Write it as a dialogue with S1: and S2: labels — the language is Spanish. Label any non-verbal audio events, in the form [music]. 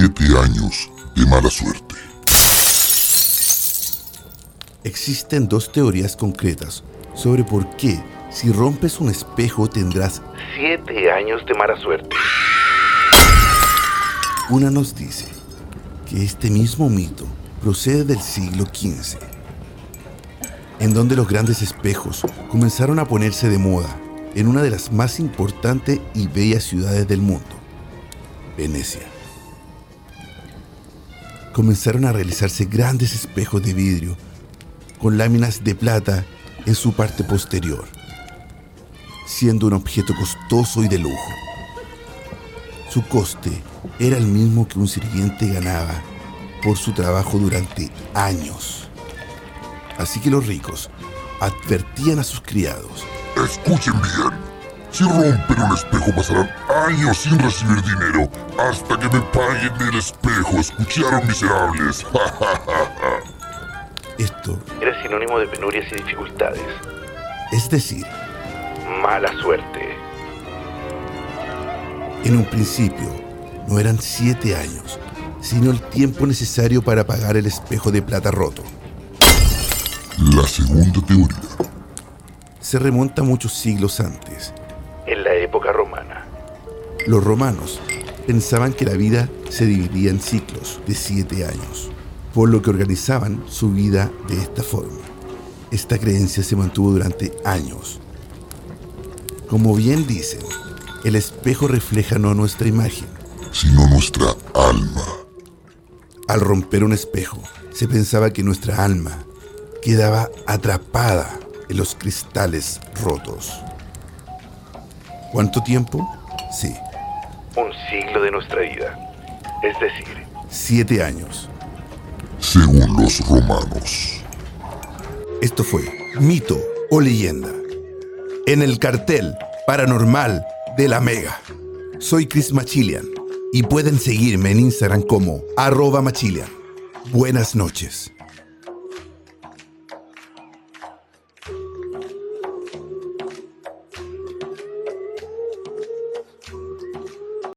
S1: siete años de mala suerte.
S2: Existen dos teorías concretas sobre por qué si rompes un espejo tendrás
S3: Siete años de mala suerte.
S2: Una nos dice que este mismo mito procede del siglo XV, en donde los grandes espejos comenzaron a ponerse de moda en una de las más importantes y bellas ciudades del mundo, Venecia. Comenzaron a realizarse grandes espejos de vidrio con láminas de plata en su parte posterior, siendo un objeto costoso y de lujo. Su coste era el mismo que un sirviente ganaba por su trabajo durante años. Así que los ricos advertían a sus criados.
S1: Escuchen bien. Si rompen un espejo pasarán años sin recibir dinero hasta que me paguen el espejo. ¿Escucharon miserables? [laughs]
S2: Esto,
S3: Era sinónimo de penurias y dificultades.
S2: es decir,
S3: Mala suerte.
S2: en un principio no eran siete años, sino el tiempo necesario para pagar el espejo de plata roto.
S1: La segunda teoría.
S2: Se remonta muchos siglos antes. Los romanos pensaban que la vida se dividía en ciclos de siete años, por lo que organizaban su vida de esta forma. Esta creencia se mantuvo durante años. Como bien dicen, el espejo refleja no nuestra imagen.
S1: Sino nuestra alma.
S2: Al romper un espejo, se pensaba que nuestra alma quedaba atrapada en los cristales rotos. ¿Cuánto tiempo? Sí,
S3: Un siglo de nuestra vida. Es decir,
S2: siete años.
S1: Según los romanos.
S2: Esto fue Mito o Leyenda. En el cartel paranormal de la Mega. Soy Chris Machilian y pueden seguirme en Instagram como arroba Machilian. Buenas noches.